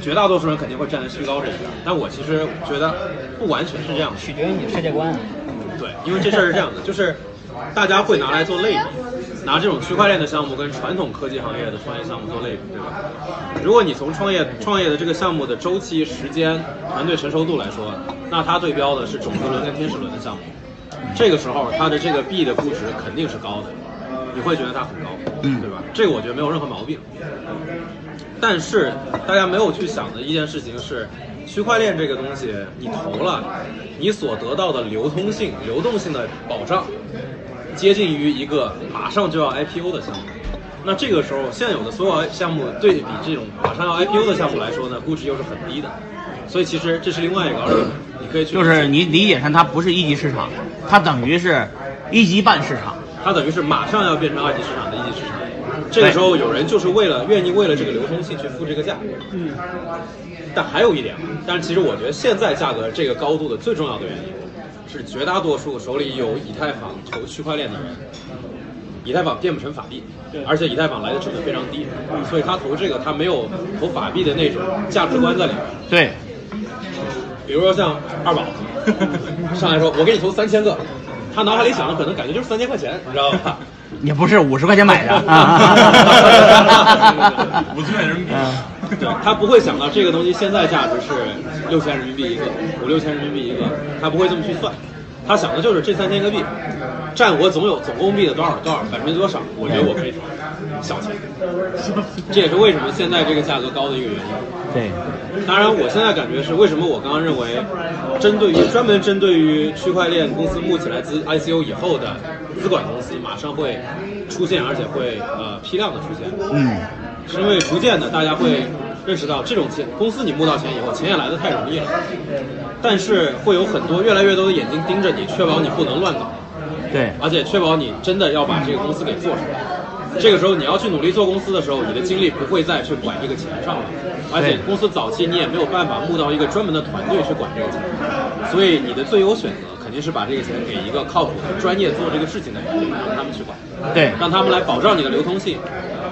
绝大多数人肯定会站在虚高这一边，但我其实觉得不完全是这样的。取决于你的世界观。对，因为这事儿是这样的，就是大家会拿来做类比，拿这种区块链的项目跟传统科技行业的创业项目做类比，对吧？如果你从创业创业的这个项目的周期、时间、团队成熟度来说，那它对标的是种子轮跟天使轮的项目，这个时候它的这个币的估值肯定是高的，你会觉得它很高，嗯对吧？这个我觉得没有任何毛病。但是大家没有去想的一件事情是，区块链这个东西，你投了，你所得到的流通性、流动性的保障，接近于一个马上就要 IPO 的项目。那这个时候，现有的所有项目对比这种马上要 IPO 的项目来说呢，估值又是很低的。所以其实这是另外一个你可以去就是你理解成它不是一级市场，它等于是一级半市场。它等于是马上要变成二级市场的一级市场。这个时候有人就是为了愿意为了这个流通性去付这个价。嗯。但还有一点，但是其实我觉得现在价格这个高度的最重要的原因，是绝大多数手里有以太坊投区块链的人，以太坊变不成法币，而且以太坊来的成本非常低，所以他投这个他没有投法币的那种价值观在里面。对，比如说像二宝 上来说，我给你投三千个，他脑海里想的可能感觉就是三千块钱，你知道吧？也不是五十块钱买的。五十块人民币。对他不会想到这个东西现在价值是六千人民币一个，五六千人民币一个，他不会这么去算，他想的就是这三千个币占我总有总共币的多少多少百分之多少，我觉得我可以投，小钱，这也是为什么现在这个价格高的一个原因。对，当然，我现在感觉是为什么我刚刚认为，针对于专门针对于区块链公司募起来资 ICO 以后的资管公司，马上会出现，而且会呃批量的出现。嗯，是因为逐渐的大家会认识到，这种钱公司你募到钱以后，钱也来的太容易了，但是会有很多越来越多的眼睛盯着你，确保你不能乱搞，对，而且确保你真的要把这个公司给做出来。这个时候你要去努力做公司的时候，你的精力不会再去管这个钱上了，而且公司早期你也没有办法募到一个专门的团队去管这个钱，所以你的最优选择肯定是把这个钱给一个靠谱的、专业做这个事情的人，让他们去管。对，让他们来保障你的流通性，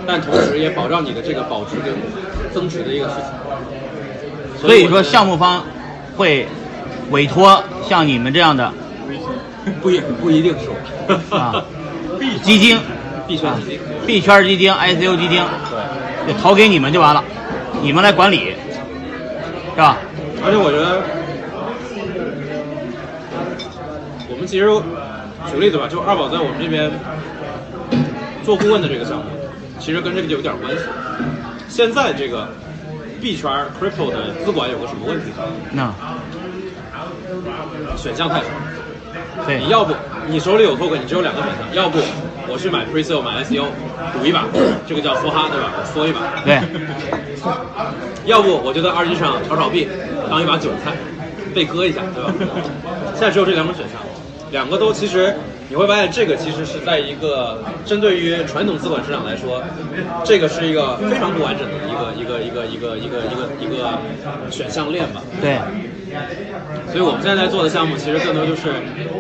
但同时也保障你的这个保值跟增值的一个事情。所以说项目方会委托像你们这样的不一不一定是我啊基金、币圈基金，币圈基金、ICO 基金，对，就投给你们就完了，你们来管理，是吧？而且我觉得我们其实举个例子吧，就二宝在我们这边做顾问的这个项目，其实跟这个就有点关系。现在这个币圈 crypto 的资管有个什么问题呢？那选项太少。对你要不你手里有 token，你只有两个选项，要不我去买 pre-sale 买 ICO 赌一把，这个叫梭哈对吧？我梭一把。对，要不我就在二级市场炒炒币，当一把韭菜，被割一下，对吧？现在只有这两种选项，两个都其实你会发现，这个其实是在一个针对于传统资管市场来说，这个是一个非常不完整的一个一个一个一个一个一个一个选项链吧。对，所以我们现在在做的项目，其实更多就是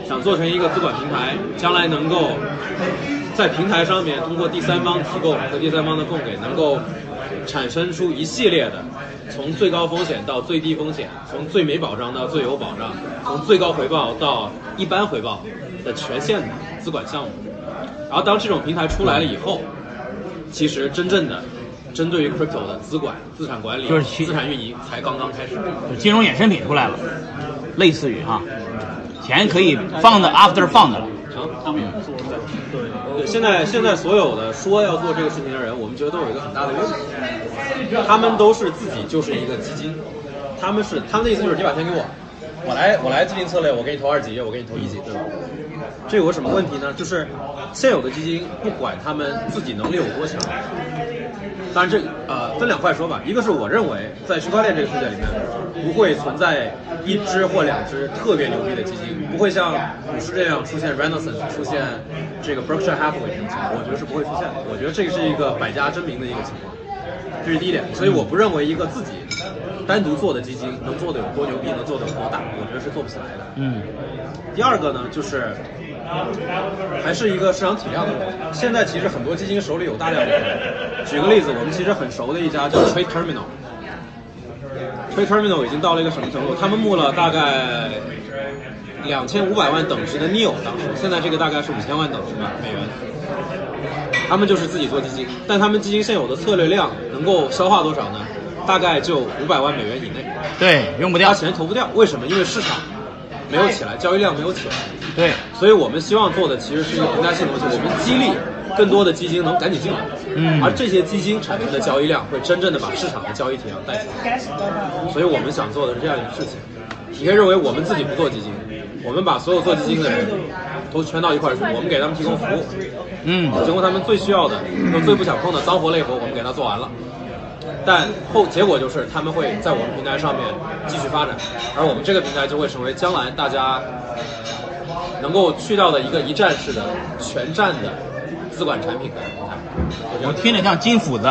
想做成一个资管平台，将来能够在平台上面通过第三方提供和第三方的供给，能够产生出一系列的从最高风险到最低风险，从最没保障到最有保障，从最高回报到一般回报的全线的资管项目。然后当这种平台出来了以后，其实真正的针对于 crypto 的资管、资产管理、就是其资产运营才刚刚开始。就金融衍生品出来了，类似于哈，钱可以放的 after fund 了。成，他们也做的。对，现在现在所有的说要做这个事情的人，我们觉得都有一个很大的问题，他们都是自己就是一个基金，他们是他们的意思就是你把钱给我，我来我来制定策略，我给你投二级，我给你投一级，对吧？这有个什么问题呢？就是现有的基金不管他们自己能力有多强，当然这呃分两块说吧，一个是我认为在区块链这个世界里面不会存在一只或两只特别牛逼的基金，不会像股市这样出现 Renaissance 出现这个 Berkshire Hathaway 这种情况，我觉得是不会出现的。我觉得这是一个百家争鸣的一个情况，这是第一点。所以我不认为一个自己单独做的基金能做的有多牛逼，能做的有多大，我觉得是做不起来的。嗯，第二个呢，就是还是一个市场体量的问题。现在其实很多基金手里有大量的钱。举个例子，我们其实很熟的一家叫 Trade Terminal，Trade Terminal 已经到了一个什么程度？他们募了大概两千五百万等值的 NEO，当时现在这个大概是五千万等值吧美元。他们就是自己做基金，但他们基金现有的策略量能够消化多少呢？大概就五百万美元以内，对，用不掉他。钱投不掉。为什么？因为市场没有起来，交易量没有起来。对，所以我们希望做的其实是一个平台性的东西，我们激励更多的基金能赶紧进来，嗯而这些基金产生的交易量会真正的把市场的交易体量带起来，所以我们想做的是这样一个事情。你可以认为我们自己不做基金，我们把所有做基金的人都圈到一块儿去，我们给他们提供服务，嗯，提供他们最需要的、和最不想碰的脏活累活，我们给他做完了。但后结果就是他们会在我们平台上面继续发展，而我们这个平台就会成为将来大家能够去到的一个一站式的全站的资管产品的平台。我听着像金斧子，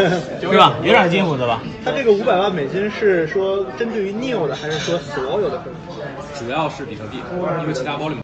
是吧？有点金斧子吧？它这个五百万美金是说针对于 Neo 的，还是说所有的？主要是比特币，因为其他 volume